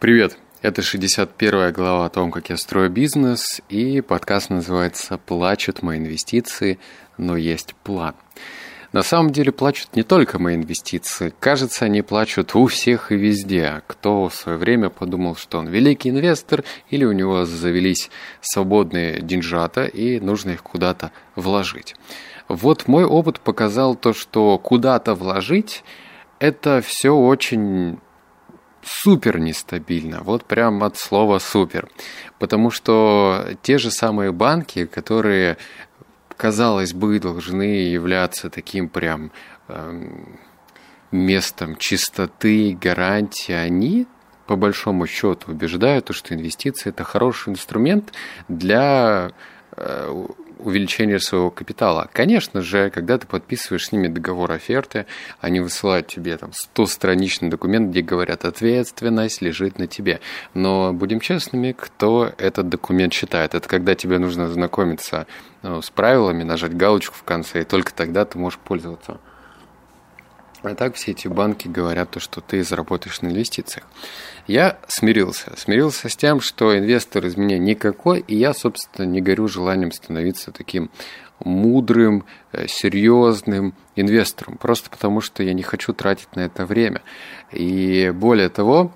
Привет! Это 61 глава о том, как я строю бизнес, и подкаст называется «Плачут мои инвестиции, но есть план». На самом деле плачут не только мои инвестиции. Кажется, они плачут у всех и везде. Кто в свое время подумал, что он великий инвестор, или у него завелись свободные деньжата, и нужно их куда-то вложить. Вот мой опыт показал то, что куда-то вложить – это все очень супер нестабильно. Вот прям от слова супер. Потому что те же самые банки, которые, казалось бы, должны являться таким прям эм, местом чистоты, гарантии, они по большому счету убеждают, что инвестиции это хороший инструмент для э, увеличение своего капитала. Конечно же, когда ты подписываешь с ними договор оферты, они высылают тебе там 100-страничный документ, где говорят, ответственность лежит на тебе. Но будем честными, кто этот документ читает? Это когда тебе нужно знакомиться ну, с правилами, нажать галочку в конце, и только тогда ты можешь пользоваться. А так все эти банки говорят то, что ты заработаешь на инвестициях. Я смирился. Смирился с тем, что инвестор из меня никакой, и я, собственно, не горю желанием становиться таким мудрым, э, серьезным инвестором. Просто потому, что я не хочу тратить на это время. И более того,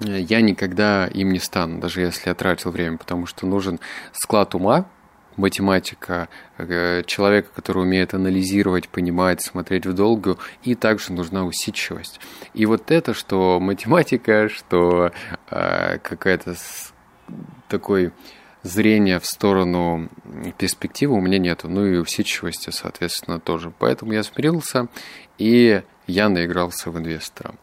я никогда им не стану, даже если я тратил время, потому что нужен склад ума, математика, э, человека, который умеет анализировать, понимать, смотреть в долгую, и также нужна усидчивость. И вот это, что математика, что э, какая-то такой зрение в сторону перспективы у меня нету, ну и усидчивости, соответственно, тоже. Поэтому я смирился и я наигрался в инвестора.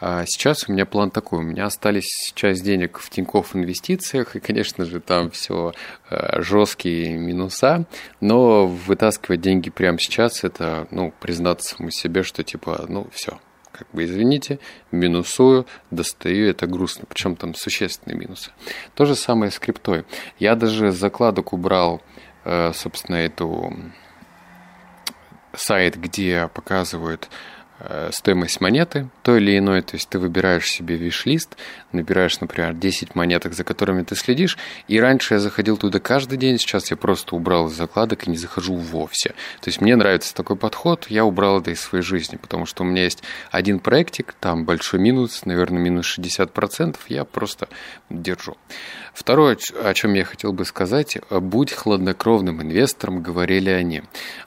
А сейчас у меня план такой. У меня остались часть денег в Тинькофф инвестициях, и, конечно же, там все э, жесткие минуса, но вытаскивать деньги прямо сейчас, это, ну, признаться самому себе, что, типа, ну, все, как бы, извините, минусую, достаю, это грустно, причем там существенные минусы. То же самое с криптой. Я даже закладок убрал, э, собственно, эту сайт, где показывают стоимость монеты той или иной, то есть ты выбираешь себе виш-лист, набираешь, например, 10 монеток, за которыми ты следишь, и раньше я заходил туда каждый день, сейчас я просто убрал из закладок и не захожу вовсе. То есть мне нравится такой подход, я убрал это из своей жизни, потому что у меня есть один проектик, там большой минус, наверное, минус 60%, я просто держу. Второе, о чем я хотел бы сказать, будь хладнокровным инвестором, говорили они.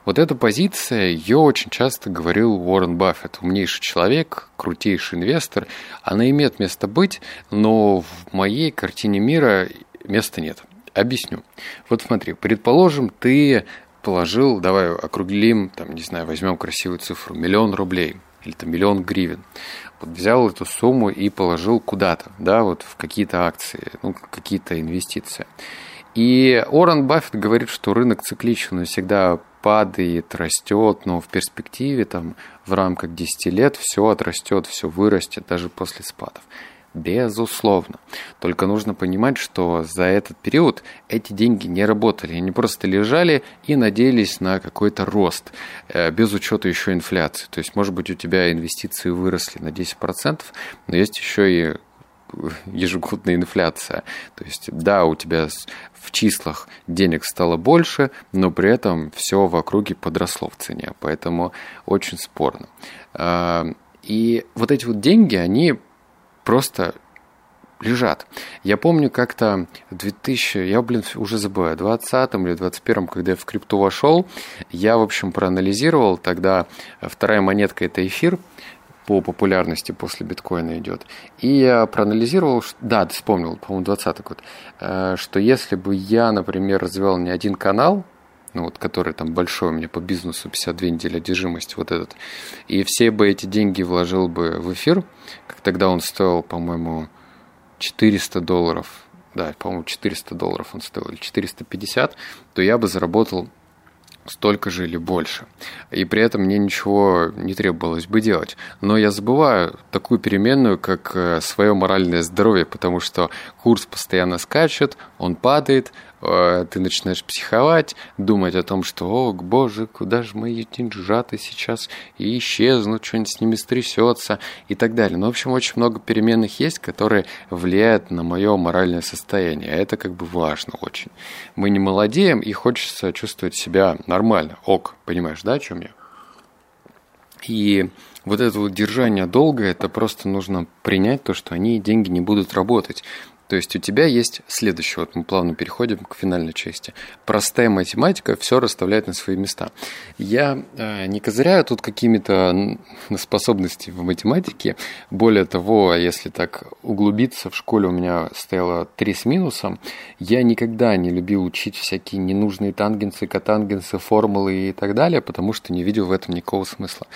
Вот эта позиция, ее очень часто говорил Уоррен Баффет, умнейший человек, крутейший инвестор. Она имеет место быть, но в моей картине мира места нет. Объясню. Вот смотри, предположим, ты положил, давай округлим, там, не знаю, возьмем красивую цифру, миллион рублей или там миллион гривен. Вот взял эту сумму и положил куда-то, да, вот в какие-то акции, ну, какие-то инвестиции. И Уоррен Баффет говорит, что рынок цикличен, он всегда падает, растет, но в перспективе, там, в рамках 10 лет все отрастет, все вырастет, даже после спадов. Безусловно. Только нужно понимать, что за этот период эти деньги не работали. Они просто лежали и надеялись на какой-то рост, э, без учета еще инфляции. То есть, может быть, у тебя инвестиции выросли на 10%, но есть еще и ежегодная инфляция. То есть, да, у тебя в числах денег стало больше, но при этом все в округе подросло в цене. Поэтому очень спорно. А, и вот эти вот деньги, они просто лежат. Я помню как-то в 2000, я, блин, уже забываю, 20 или 21 когда я в крипту вошел, я, в общем, проанализировал, тогда вторая монетка – это эфир, по популярности после биткоина идет. И я проанализировал, что, да, вспомнил, по-моему, 20 год, э, что если бы я, например, развивал не один канал, ну вот, который там большой у меня по бизнесу, 52 недели одержимости, вот этот. И все бы эти деньги вложил бы в эфир, как тогда он стоил, по-моему, 400 долларов, да, по-моему, 400 долларов он стоил, или 450, то я бы заработал столько же или больше. И при этом мне ничего не требовалось бы делать. Но я забываю такую переменную, как э, свое моральное здоровье, потому что курс постоянно скачет, он падает, э, ты начинаешь психовать, думать о том, что, о, боже, куда же мои деньжаты сейчас и исчезнут, что-нибудь с ними стрясется и так далее. Ну, в общем, очень много переменных есть, которые влияют на мое моральное состояние. А это как бы важно очень. Мы не молодеем, и хочется чувствовать себя нормально. Ок, понимаешь, да, о чем? И вот это вот держание долга, это просто нужно принять то, что они деньги не будут работать. То есть у тебя есть следующее, вот мы плавно переходим к финальной части. Простая математика все расставляет на свои места. Я э, не козыряю тут какими-то способностями в математике. Более того, если так углубиться, в школе у меня стояло 3 с минусом. Я никогда не любил учить всякие ненужные тангенсы, котангенсы, формулы и так далее, потому что не видел в этом никакого смысла.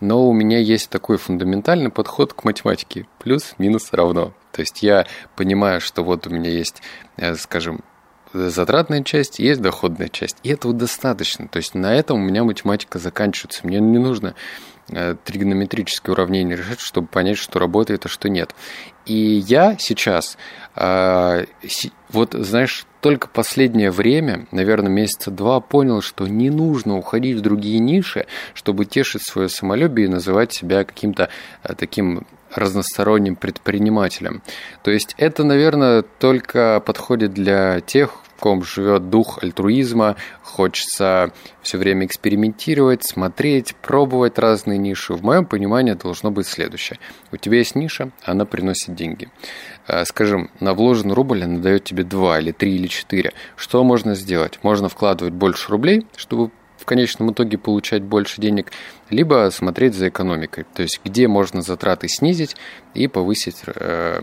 Но у меня есть такой фундаментальный подход к математике. Плюс-минус равно. То есть я понимаю, что вот у меня есть, э, скажем, затратная часть, есть доходная часть. И этого достаточно. То есть на этом у меня математика заканчивается. Мне не нужно э, тригонометрические уравнения решать, чтобы понять, что работает, а что нет. И я сейчас, э, вот знаешь, только последнее время, наверное, месяца два, понял, что не нужно уходить в другие ниши, чтобы тешить свое самолюбие и называть себя каким-то таким разносторонним предпринимателем. То есть это, наверное, только подходит для тех, в ком живет дух альтруизма, хочется все время экспериментировать, смотреть, пробовать разные ниши. В моем понимании должно быть следующее. У тебя есть ниша, она приносит деньги. Э, скажем, на вложенный рубль она дает тебе 2 или 3 или 4. Что можно сделать? Можно вкладывать больше рублей, чтобы в конечном итоге получать больше денег, либо смотреть за экономикой, то есть где можно затраты снизить и повысить э,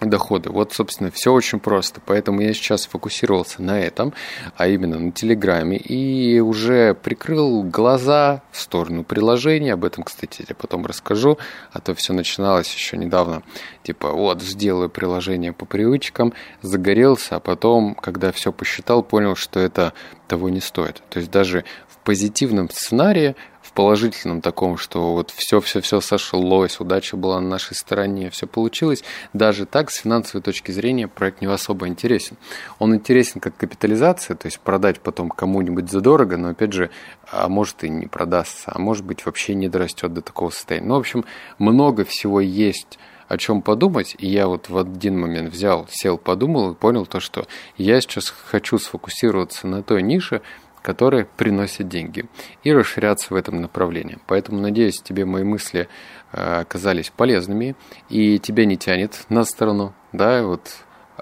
доходы. Вот, собственно, все очень просто. Поэтому я сейчас фокусировался на этом, а именно на Телеграме, и уже прикрыл глаза в сторону приложения. Об этом, кстати, я потом расскажу, а то все начиналось еще недавно. Типа, вот, сделаю приложение по привычкам, загорелся, а потом, когда все посчитал, понял, что это того не стоит. То есть даже в позитивном сценарии положительном таком, что вот все-все-все сошлось, удача была на нашей стороне, все получилось, даже так, с финансовой точки зрения, проект не особо интересен. Он интересен как капитализация, то есть продать потом кому-нибудь задорого, но опять же, а может и не продастся, а может быть вообще не дорастет до такого состояния. Ну, в общем, много всего есть о чем подумать, и я вот в один момент взял, сел, подумал и понял то, что я сейчас хочу сфокусироваться на той нише, которые приносят деньги, и расширяться в этом направлении. Поэтому, надеюсь, тебе мои мысли э, оказались полезными, и тебя не тянет на сторону, да, вот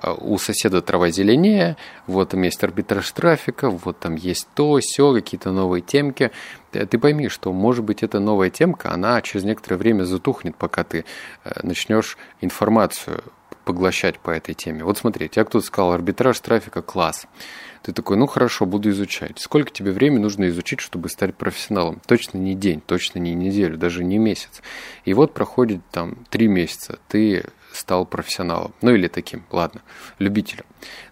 э, у соседа трава зеленее, вот там есть арбитраж трафика, вот там есть то, все, какие-то новые темки. Ты пойми, что, может быть, эта новая темка, она через некоторое время затухнет, пока ты э, начнешь информацию поглощать по этой теме. Вот смотри, я кто-то сказал, арбитраж трафика класс. Ты такой, ну хорошо, буду изучать. Сколько тебе времени нужно изучить, чтобы стать профессионалом? Точно не день, точно не неделю, даже не месяц. И вот проходит там три месяца, ты стал профессионалом, ну или таким, ладно, любителем.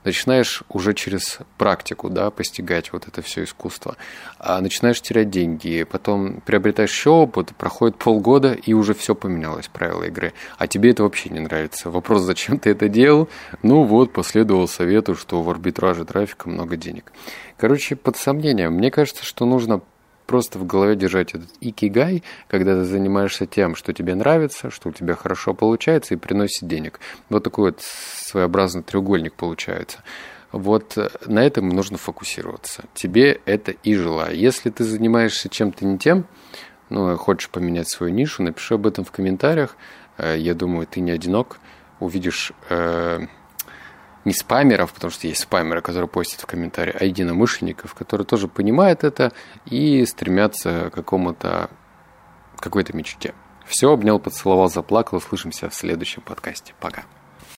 Начинаешь уже через практику, да, постигать вот это все искусство, а начинаешь терять деньги, потом приобретаешь еще опыт, проходит полгода, и уже все поменялось, правила игры, а тебе это вообще не нравится. Вопрос, зачем ты это делал? Ну вот, последовал совету, что в арбитраже трафика много денег. Короче, под сомнением, мне кажется, что нужно просто в голове держать этот икигай, когда ты занимаешься тем, что тебе нравится, что у тебя хорошо получается и приносит денег. Вот такой вот своеобразный треугольник получается. Вот э, на этом нужно фокусироваться. Тебе это и желаю. Если ты занимаешься чем-то не тем, ну, хочешь поменять свою нишу, напиши об этом в комментариях. Э, я думаю, ты не одинок. Увидишь э, не спамеров, потому что есть спамеры, которые постят в комментарии, а единомышленников, которые тоже понимают это и стремятся к какому-то какой-то мечте. Все, обнял, поцеловал, заплакал. Услышимся в следующем подкасте. Пока.